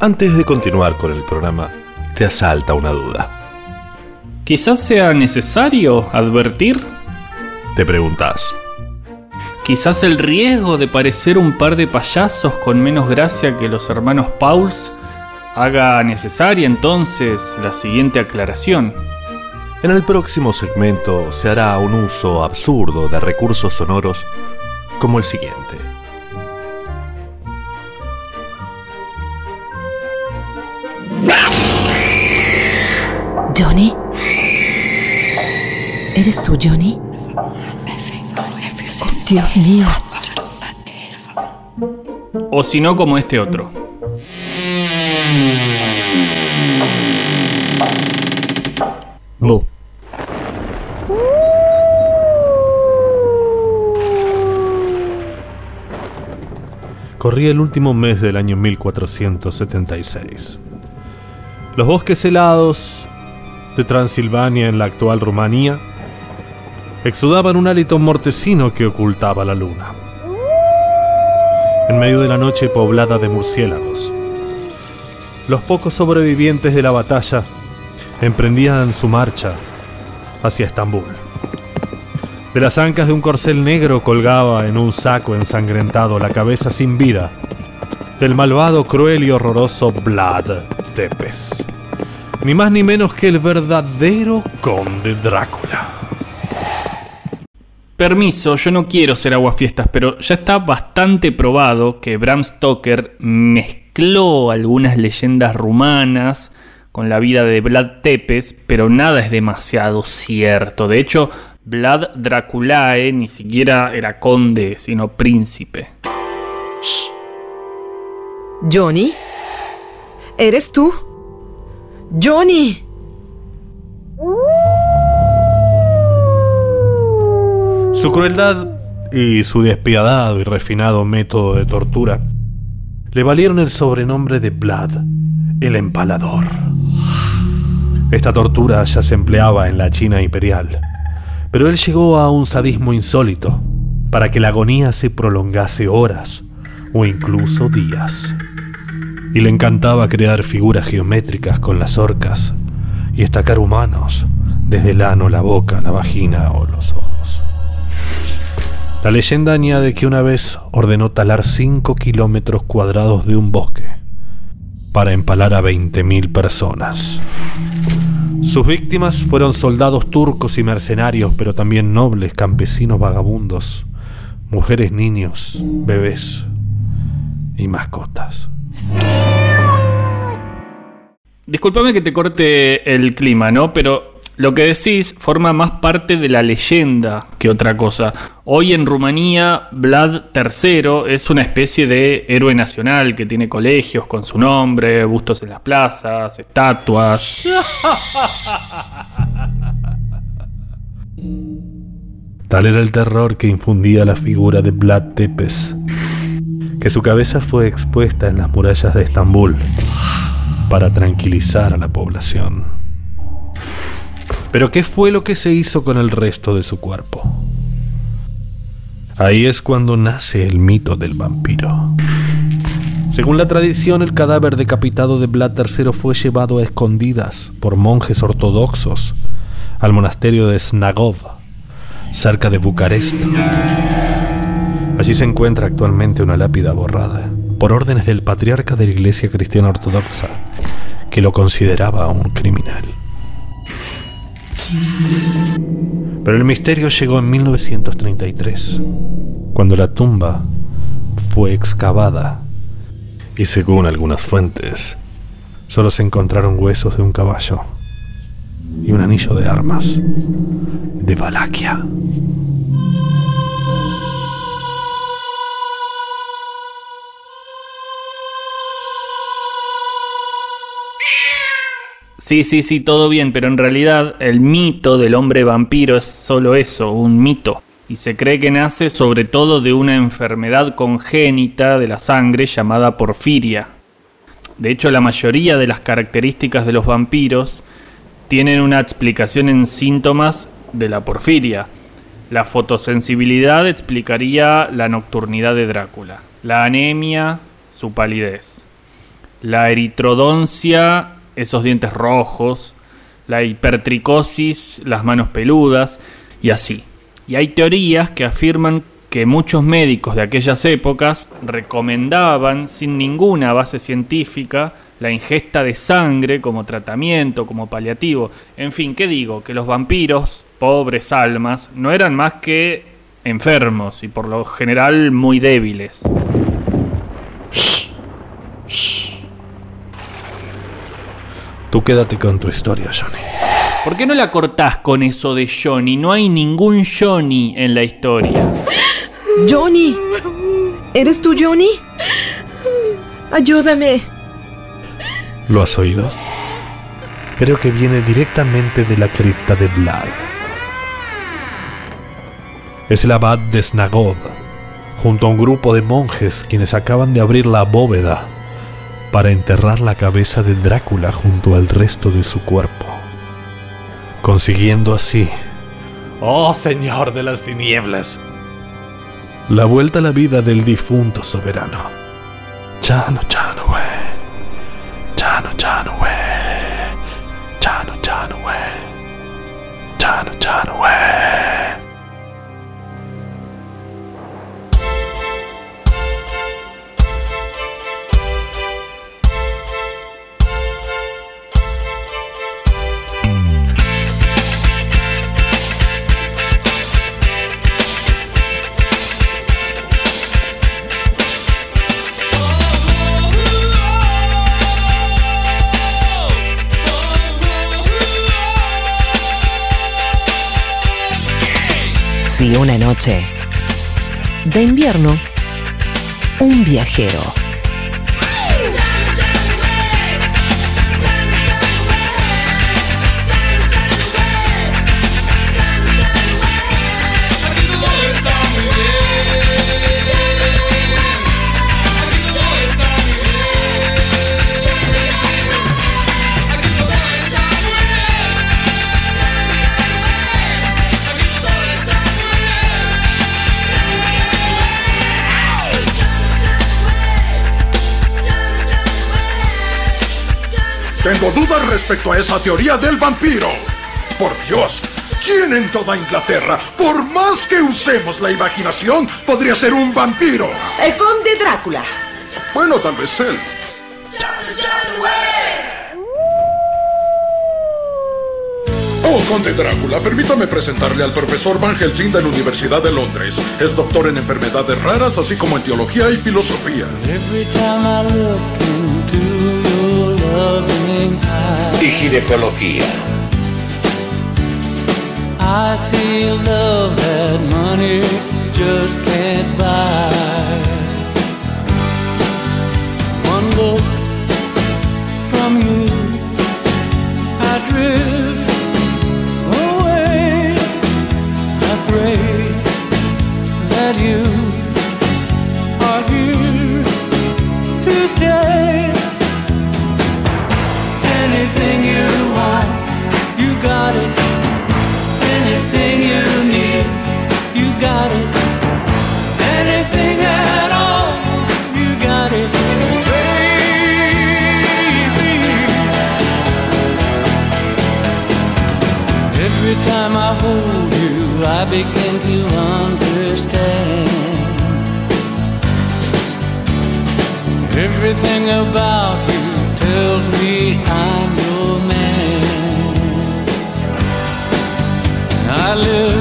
Antes de continuar con el programa, te asalta una duda. Quizás sea necesario advertir. Te preguntas. Quizás el riesgo de parecer un par de payasos con menos gracia que los hermanos Pauls haga necesaria entonces la siguiente aclaración. En el próximo segmento se hará un uso absurdo de recursos sonoros como el siguiente. ¿Eres tú, Johnny? Oh, Dios mío. O si no, como este otro. Bu. Corría el último mes del año 1476. Los bosques helados de Transilvania en la actual Rumanía exudaban un hálito mortecino que ocultaba la luna. En medio de la noche poblada de murciélagos, los pocos sobrevivientes de la batalla emprendían su marcha hacia Estambul. De las ancas de un corcel negro colgaba en un saco ensangrentado la cabeza sin vida del malvado, cruel y horroroso Vlad Tepes. Ni más ni menos que el verdadero conde Drácula. Permiso, yo no quiero ser aguafiestas, pero ya está bastante probado que Bram Stoker mezcló algunas leyendas rumanas con la vida de Vlad Tepes, pero nada es demasiado cierto. De hecho, Vlad Draculae ni siquiera era conde, sino príncipe. Johnny. ¿Eres tú? Johnny. Su crueldad y su despiadado y refinado método de tortura le valieron el sobrenombre de Vlad, el empalador. Esta tortura ya se empleaba en la China imperial, pero él llegó a un sadismo insólito para que la agonía se prolongase horas o incluso días. Y le encantaba crear figuras geométricas con las orcas y estacar humanos desde el ano, la boca, la vagina o los ojos. La leyenda añade que una vez ordenó talar 5 kilómetros cuadrados de un bosque para empalar a 20.000 personas. Sus víctimas fueron soldados turcos y mercenarios, pero también nobles, campesinos, vagabundos, mujeres, niños, bebés y mascotas. Discúlpame que te corte el clima, ¿no? Pero lo que decís forma más parte de la leyenda que otra cosa. Hoy en Rumanía, Vlad III es una especie de héroe nacional que tiene colegios con su nombre, bustos en las plazas, estatuas. Tal era el terror que infundía la figura de Vlad Tepes, que su cabeza fue expuesta en las murallas de Estambul para tranquilizar a la población. Pero ¿qué fue lo que se hizo con el resto de su cuerpo? Ahí es cuando nace el mito del vampiro. Según la tradición, el cadáver decapitado de Vlad III fue llevado a escondidas por monjes ortodoxos al monasterio de Snagov, cerca de Bucarest. Allí se encuentra actualmente una lápida borrada, por órdenes del patriarca de la Iglesia Cristiana Ortodoxa, que lo consideraba un criminal. Pero el misterio llegó en 1933, cuando la tumba fue excavada y según algunas fuentes, solo se encontraron huesos de un caballo y un anillo de armas de Valaquia. Sí, sí, sí, todo bien, pero en realidad el mito del hombre vampiro es solo eso, un mito. Y se cree que nace sobre todo de una enfermedad congénita de la sangre llamada porfiria. De hecho, la mayoría de las características de los vampiros tienen una explicación en síntomas de la porfiria. La fotosensibilidad explicaría la nocturnidad de Drácula, la anemia, su palidez. la eritrodoncia, esos dientes rojos, la hipertricosis, las manos peludas y así. Y hay teorías que afirman que muchos médicos de aquellas épocas recomendaban sin ninguna base científica la ingesta de sangre como tratamiento, como paliativo. En fin, ¿qué digo? Que los vampiros, pobres almas, no eran más que enfermos y por lo general muy débiles. Tú quédate con tu historia, Johnny. ¿Por qué no la cortás con eso de Johnny? No hay ningún Johnny en la historia. Johnny. ¿Eres tú, Johnny? Ayúdame. ¿Lo has oído? Creo que viene directamente de la cripta de Vlad. Es el abad de Snagov, junto a un grupo de monjes quienes acaban de abrir la bóveda para enterrar la cabeza de Drácula junto al resto de su cuerpo, consiguiendo así, oh Señor de las tinieblas, la vuelta a la vida del difunto soberano. Chano, chano, güey. Chano, chano, güey. Chano, chano, güey. Chano, chano, güey. Si una noche de invierno, un viajero Tengo dudas respecto a esa teoría del vampiro. Por Dios, ¿quién en toda Inglaterra, por más que usemos la imaginación, podría ser un vampiro? El conde Drácula. Bueno, tal vez él. Oh, conde Drácula, permítame presentarle al profesor Van Helsing de la Universidad de Londres. Es doctor en enfermedades raras, así como en teología y filosofía. Every time I look y ginecología. I love Everything about you tells me I'm your man. I live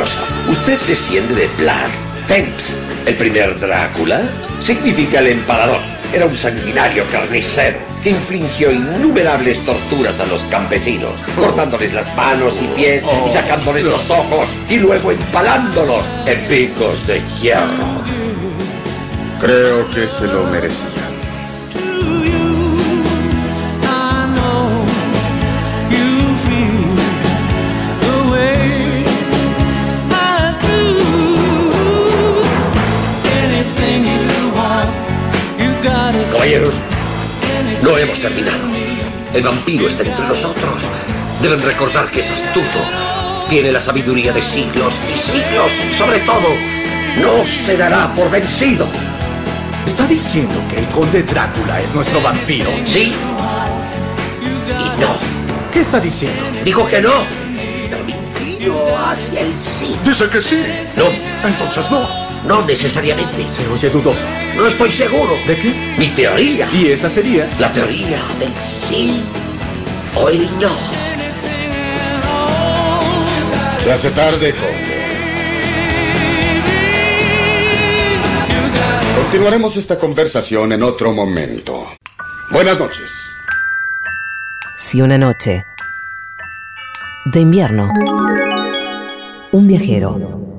Usted desciende de Vlad, Temps, el primer Drácula, significa el empalador. Era un sanguinario carnicero que infligió innumerables torturas a los campesinos, cortándoles las manos y pies y sacándoles los ojos y luego empalándolos en picos de hierro. Creo que se lo merecían. Hemos terminado. El vampiro está entre nosotros. Deben recordar que es astuto. Tiene la sabiduría de siglos y siglos. Sobre todo, no se dará por vencido. ¿Está diciendo que el conde Drácula es nuestro vampiro? Sí y no. ¿Qué está diciendo? Digo que no. Pero me inclino hacia el sí. Dice que sí. No, Entonces no. No necesariamente. Se oye dudoso. No estoy seguro. ¿De qué? Mi teoría. Y esa sería... La teoría del sí o el no. Se hace tarde, conde. Continuaremos esta conversación en otro momento. Buenas noches. Si una noche de invierno, un viajero